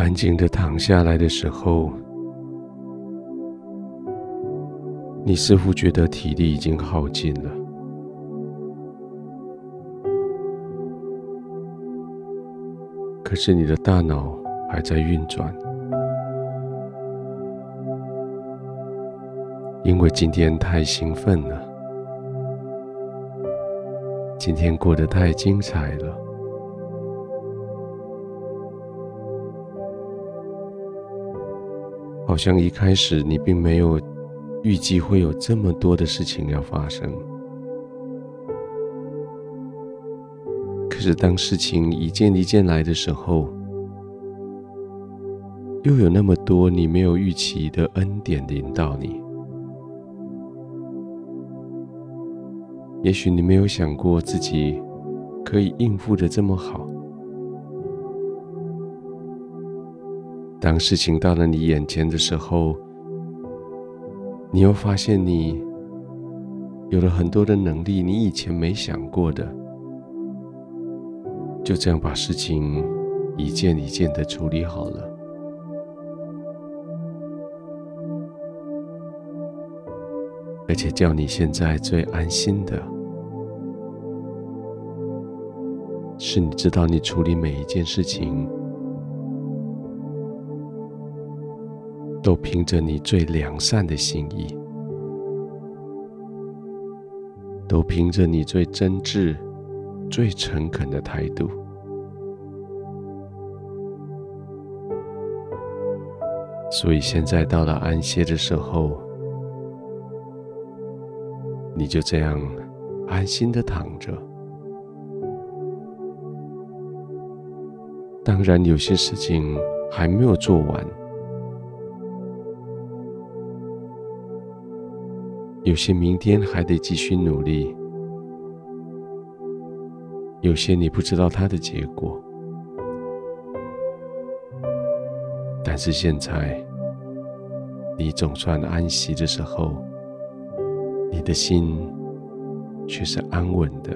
安静的躺下来的时候，你似乎觉得体力已经耗尽了，可是你的大脑还在运转，因为今天太兴奋了，今天过得太精彩了。好像一开始你并没有预计会有这么多的事情要发生，可是当事情一件一件来的时候，又有那么多你没有预期的恩典临到你。也许你没有想过自己可以应付的这么好。当事情到了你眼前的时候，你又发现你有了很多的能力，你以前没想过的，就这样把事情一件一件的处理好了。而且叫你现在最安心的，是你知道你处理每一件事情。都凭着你最良善的心意，都凭着你最真挚、最诚恳的态度。所以现在到了安歇的时候，你就这样安心的躺着。当然，有些事情还没有做完。有些明天还得继续努力，有些你不知道它的结果，但是现在你总算安息的时候，你的心却是安稳的。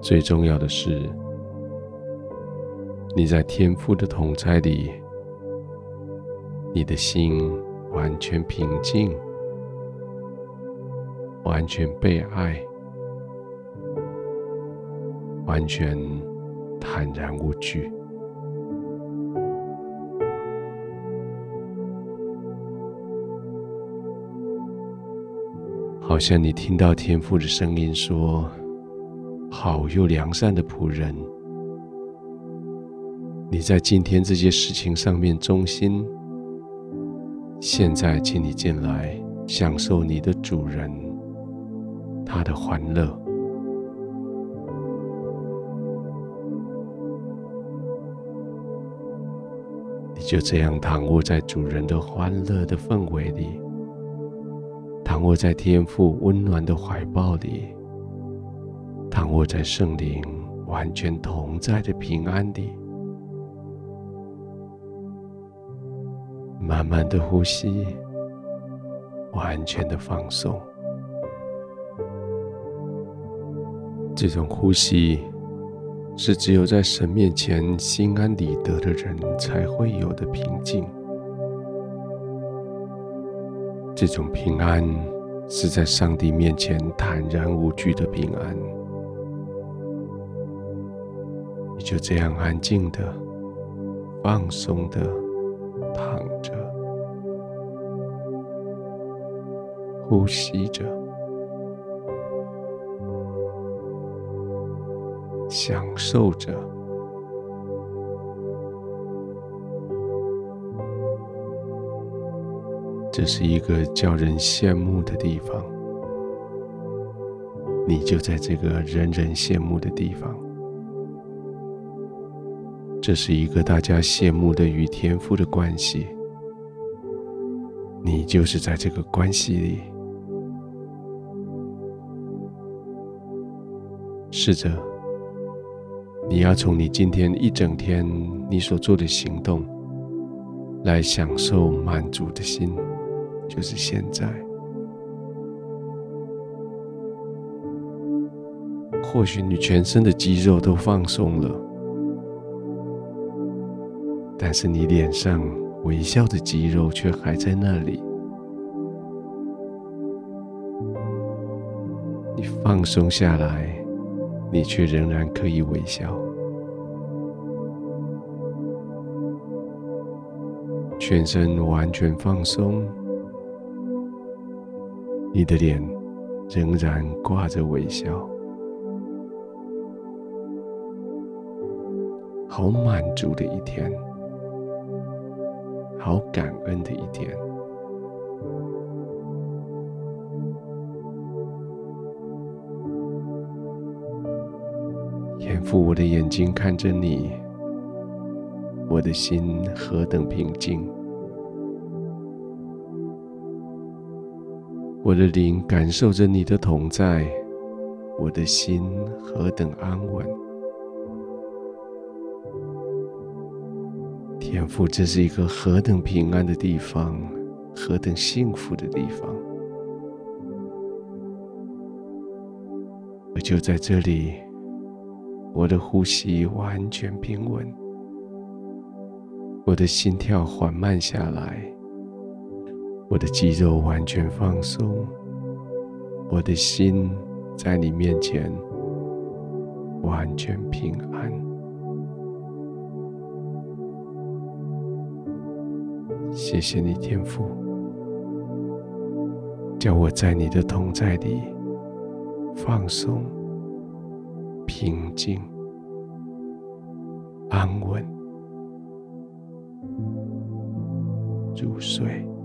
最重要的是，你在天父的同在里。你的心完全平静，完全被爱，完全坦然无惧，好像你听到天父的声音说：“好又良善的仆人，你在今天这些事情上面忠心。”现在，请你进来，享受你的主人他的欢乐。你就这样躺卧在主人的欢乐的氛围里，躺卧在天父温暖的怀抱里，躺卧在圣灵完全同在的平安里。慢慢的呼吸，完全的放松。这种呼吸是只有在神面前心安理得的人才会有的平静。这种平安是在上帝面前坦然无惧的平安。你就这样安静的、放松的呼吸着，享受着，这是一个叫人羡慕的地方。你就在这个人人羡慕的地方。这是一个大家羡慕的与天赋的关系。你就是在这个关系里。试着，你要从你今天一整天你所做的行动，来享受满足的心，就是现在。或许你全身的肌肉都放松了，但是你脸上微笑的肌肉却还在那里。你放松下来，你却仍然可以微笑。全身完全放松，你的脸仍然挂着微笑。好满足的一天，好感恩的一天。天父，我的眼睛看着你，我的心何等平静，我的灵感受着你的同在，我的心何等安稳。天父，这是一个何等平安的地方，何等幸福的地方。我就在这里，我的呼吸完全平稳，我的心跳缓慢下来，我的肌肉完全放松，我的心在你面前完全平安。谢谢你，天父，叫我在你的同在里放松、平静、安稳、入睡。